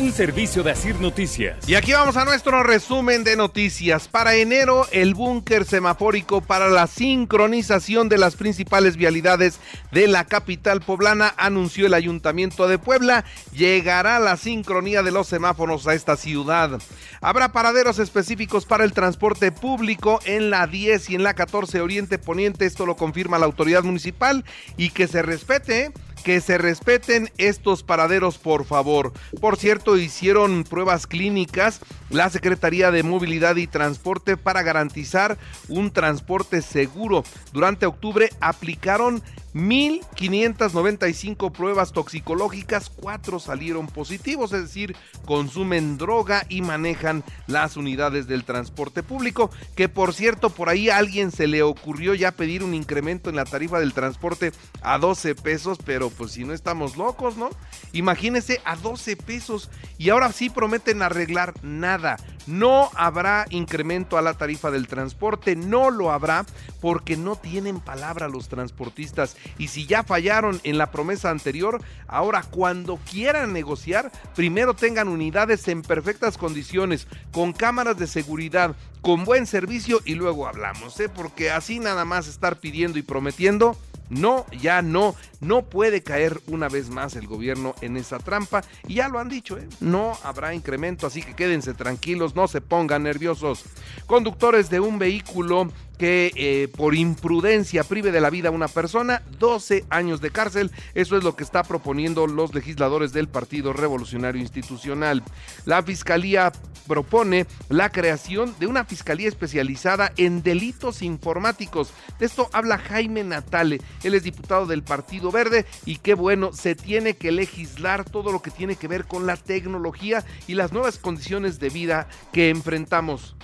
Un servicio de Asir Noticias. Y aquí vamos a nuestro resumen de noticias. Para enero, el búnker semafórico para la sincronización de las principales vialidades de la capital poblana anunció el Ayuntamiento de Puebla. Llegará la sincronía de los semáforos a esta ciudad. Habrá paraderos específicos para el transporte público en la 10 y en la 14 Oriente Poniente. Esto lo confirma la autoridad municipal y que se respete que se respeten estos paraderos, por favor. Por cierto, hicieron pruebas clínicas la Secretaría de Movilidad y Transporte para garantizar un transporte seguro. Durante octubre aplicaron 1.595 pruebas toxicológicas, cuatro salieron positivos, es decir, consumen droga y manejan las unidades del transporte público, que por cierto, por ahí a alguien se le ocurrió ya pedir un incremento en la tarifa del transporte a 12 pesos, pero pues si no estamos locos, ¿no? Imagínense a 12 pesos y ahora sí prometen arreglar nada. No habrá incremento a la tarifa del transporte, no lo habrá porque no tienen palabra los transportistas. Y si ya fallaron en la promesa anterior, ahora cuando quieran negociar, primero tengan unidades en perfectas condiciones, con cámaras de seguridad, con buen servicio y luego hablamos, ¿eh? porque así nada más estar pidiendo y prometiendo no, ya no, no puede caer una vez más el gobierno en esa trampa y ya lo han dicho, ¿eh? no habrá incremento, así que quédense tranquilos, no se pongan nerviosos. Conductores de un vehículo que eh, por imprudencia prive de la vida a una persona, 12 años de cárcel. Eso es lo que está proponiendo los legisladores del Partido Revolucionario Institucional. La Fiscalía propone la creación de una fiscalía especializada en delitos informáticos. De esto habla Jaime Natale, él es diputado del Partido Verde y qué bueno, se tiene que legislar todo lo que tiene que ver con la tecnología y las nuevas condiciones de vida que enfrentamos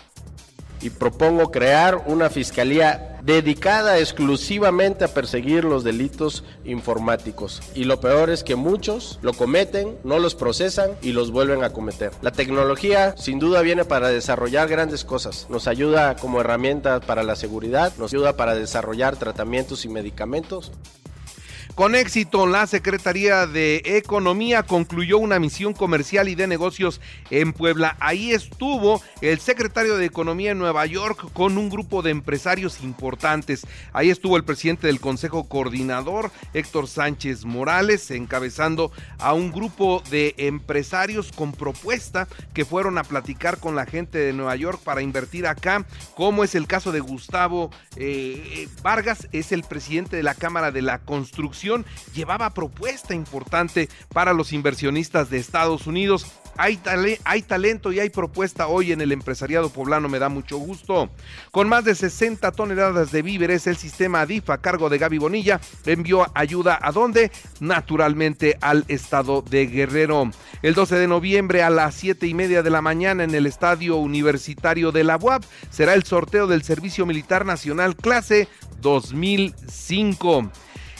y propongo crear una fiscalía dedicada exclusivamente a perseguir los delitos informáticos. Y lo peor es que muchos lo cometen, no los procesan y los vuelven a cometer. La tecnología sin duda viene para desarrollar grandes cosas. Nos ayuda como herramienta para la seguridad, nos ayuda para desarrollar tratamientos y medicamentos. Con éxito, la Secretaría de Economía concluyó una misión comercial y de negocios en Puebla. Ahí estuvo el secretario de Economía en Nueva York con un grupo de empresarios importantes. Ahí estuvo el presidente del Consejo Coordinador, Héctor Sánchez Morales, encabezando a un grupo de empresarios con propuesta que fueron a platicar con la gente de Nueva York para invertir acá, como es el caso de Gustavo eh, Vargas, es el presidente de la Cámara de la Construcción llevaba propuesta importante para los inversionistas de Estados Unidos. Hay, talento y hay propuesta hoy en el empresariado poblano, me da mucho gusto. Con más de 60 toneladas de víveres, el sistema ADIF a cargo de Gaby Bonilla envió ayuda a dónde? Naturalmente al estado de Guerrero. El 12 de noviembre a las 7 y media de la mañana en el estadio universitario de la UAP será el sorteo del Servicio Militar Nacional clase 2005.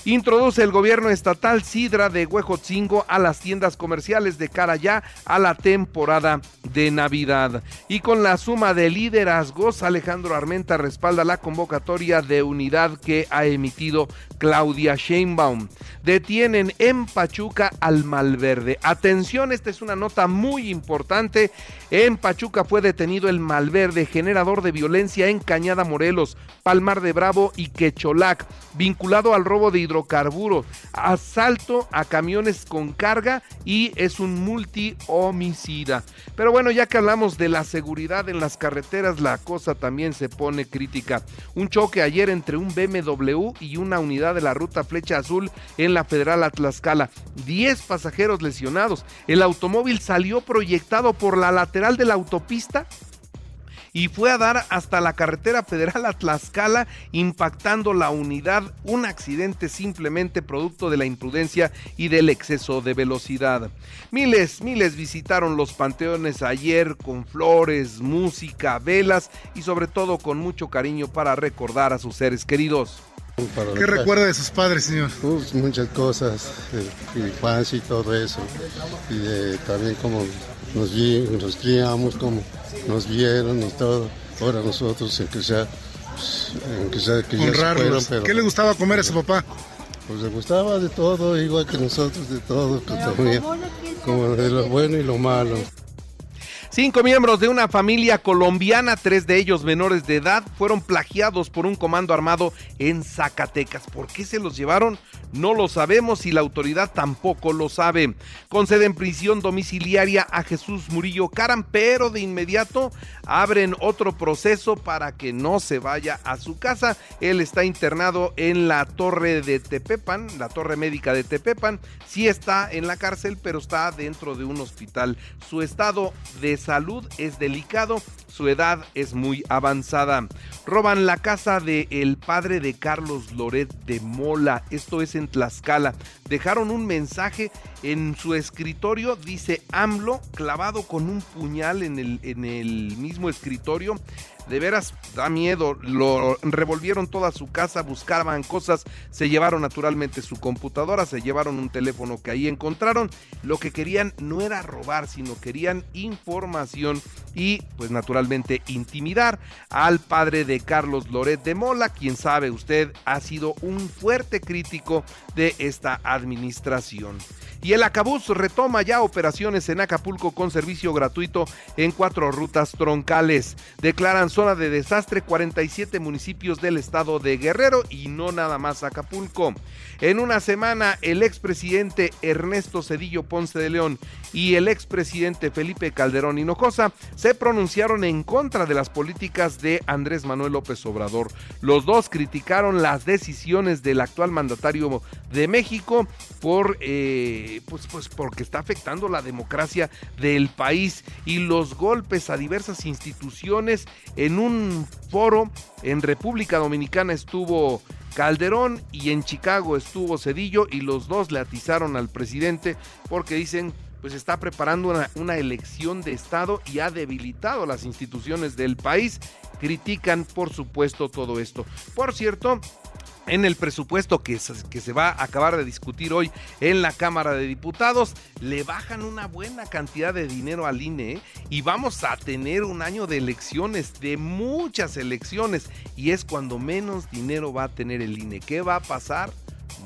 Introduce el gobierno estatal Sidra de Huejotzingo a las tiendas comerciales de cara ya a la temporada de Navidad. Y con la suma de liderazgos, Alejandro Armenta respalda la convocatoria de unidad que ha emitido Claudia Sheinbaum. Detienen en Pachuca al Malverde. Atención, esta es una nota muy importante. En Pachuca fue detenido el Malverde, generador de violencia en Cañada Morelos, Palmar de Bravo y Quecholac, vinculado al robo de hidrocarburos, asalto a camiones con carga y es un multi-homicida. Pero bueno, ya que hablamos de la seguridad en las carreteras, la cosa también se pone crítica. Un choque ayer entre un BMW y una unidad de la ruta Flecha Azul en la Federal Atlascala. 10 pasajeros lesionados. El automóvil salió proyectado por la lateral de la autopista y fue a dar hasta la carretera federal a Tlaxcala, impactando la unidad. Un accidente simplemente producto de la imprudencia y del exceso de velocidad. Miles, miles visitaron los panteones ayer con flores, música, velas y sobre todo con mucho cariño para recordar a sus seres queridos. ¿Qué recuerda de sus padres, señor? Pues, muchas cosas, de infancia y todo eso. Y también como nos, vi, nos criamos, como nos vieron y todo. Ahora nosotros, que sea pues, Honrarlos. ¿Qué le gustaba comer a su papá? Pues le gustaba de todo, igual que nosotros, de todo, pues, también, como de lo bueno y lo malo. Cinco miembros de una familia colombiana, tres de ellos menores de edad, fueron plagiados por un comando armado en Zacatecas. ¿Por qué se los llevaron? No lo sabemos y la autoridad tampoco lo sabe. Conceden prisión domiciliaria a Jesús Murillo Caran, pero de inmediato abren otro proceso para que no se vaya a su casa. Él está internado en la torre de Tepepan, la torre médica de Tepepan. Sí está en la cárcel, pero está dentro de un hospital. Su estado de salud es delicado, su edad es muy avanzada. Roban la casa del el padre de Carlos Loret de Mola, esto es en Tlaxcala. Dejaron un mensaje en su escritorio, dice AMLO, clavado con un puñal en el, en el mismo escritorio de veras da miedo. Lo revolvieron toda su casa, buscaban cosas, se llevaron naturalmente su computadora, se llevaron un teléfono que ahí encontraron. Lo que querían no era robar, sino querían información y pues naturalmente intimidar al padre de Carlos Loret de Mola, quien sabe usted ha sido un fuerte crítico de esta administración. Y el Acabuz retoma ya operaciones en Acapulco con servicio gratuito en cuatro rutas troncales. Declaran zona de desastre 47 municipios del estado de Guerrero y no nada más Acapulco. En una semana, el expresidente Ernesto Cedillo Ponce de León y el expresidente Felipe Calderón Hinojosa se pronunciaron en contra de las políticas de Andrés Manuel López Obrador. Los dos criticaron las decisiones del actual mandatario de México por, eh, pues, pues porque está afectando la democracia del país y los golpes a diversas instituciones. En un foro en República Dominicana estuvo Calderón y en Chicago estuvo Cedillo y los dos le atizaron al presidente porque dicen pues está preparando una, una, elección de Estado y ha debilitado las instituciones del país. Critican, por supuesto, todo esto. Por cierto, en el presupuesto que se, va a acabar de discutir hoy en la Cámara de Diputados, le bajan una buena cantidad de dinero al INE ¿eh? y vamos a tener un año de elecciones, de muchas elecciones, y es cuando menos dinero va a tener el INE. ¿Qué va a pasar?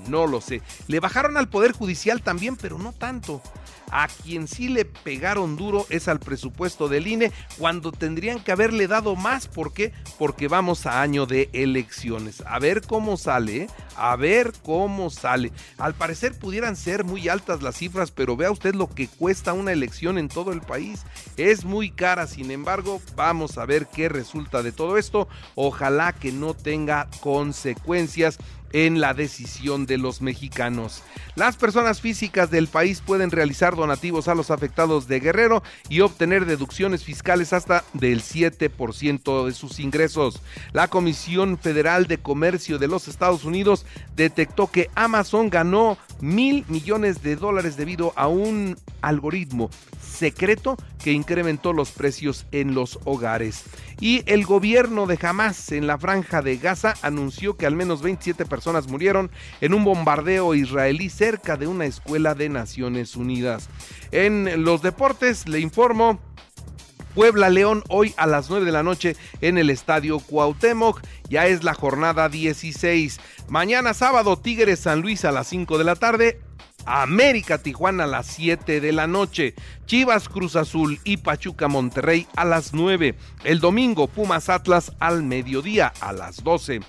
No lo sé. Le bajaron al Poder Judicial también, pero no tanto. A quien sí le pegaron duro es al presupuesto del INE cuando tendrían que haberle dado más. ¿Por qué? Porque vamos a año de elecciones. A ver cómo sale, ¿eh? a ver cómo sale. Al parecer pudieran ser muy altas las cifras, pero vea usted lo que cuesta una elección en todo el país. Es muy cara, sin embargo, vamos a ver qué resulta de todo esto. Ojalá que no tenga consecuencias en la decisión de los mexicanos. Las personas físicas del país pueden realizar donativos a los afectados de Guerrero y obtener deducciones fiscales hasta del 7% de sus ingresos. La Comisión Federal de Comercio de los Estados Unidos detectó que Amazon ganó mil millones de dólares debido a un algoritmo secreto que incrementó los precios en los hogares. Y el gobierno de Hamas en la franja de Gaza anunció que al menos 27 personas murieron en un bombardeo israelí cerca de una escuela de Naciones Unidas. En los deportes le informo Puebla León hoy a las 9 de la noche en el Estadio Cuauhtémoc. Ya es la jornada 16. Mañana sábado Tigres San Luis a las 5 de la tarde. América Tijuana a las 7 de la noche, Chivas Cruz Azul y Pachuca Monterrey a las 9, el domingo Pumas Atlas al mediodía a las 12.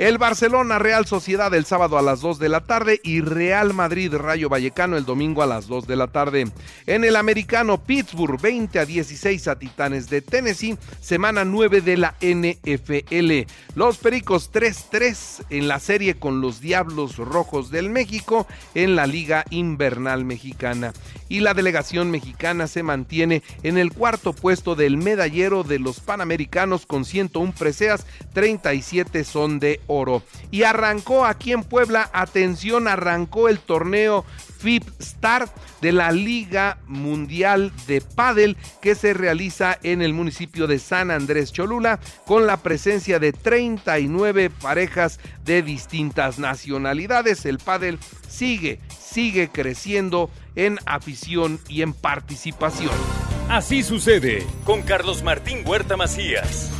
El Barcelona Real Sociedad el sábado a las 2 de la tarde y Real Madrid Rayo Vallecano el domingo a las 2 de la tarde. En el americano Pittsburgh 20 a 16 a Titanes de Tennessee, semana 9 de la NFL. Los Pericos 3-3 en la serie con los Diablos Rojos del México en la Liga Invernal Mexicana. Y la delegación mexicana se mantiene en el cuarto puesto del medallero de los Panamericanos con 101 preseas, 37 son de oro. Y arrancó aquí en Puebla, atención, arrancó el torneo FIP Start de la Liga Mundial de Padel que se realiza en el municipio de San Andrés Cholula con la presencia de 39 parejas de distintas nacionalidades. El pádel sigue, sigue creciendo en afición y en participación. Así sucede con Carlos Martín Huerta Macías.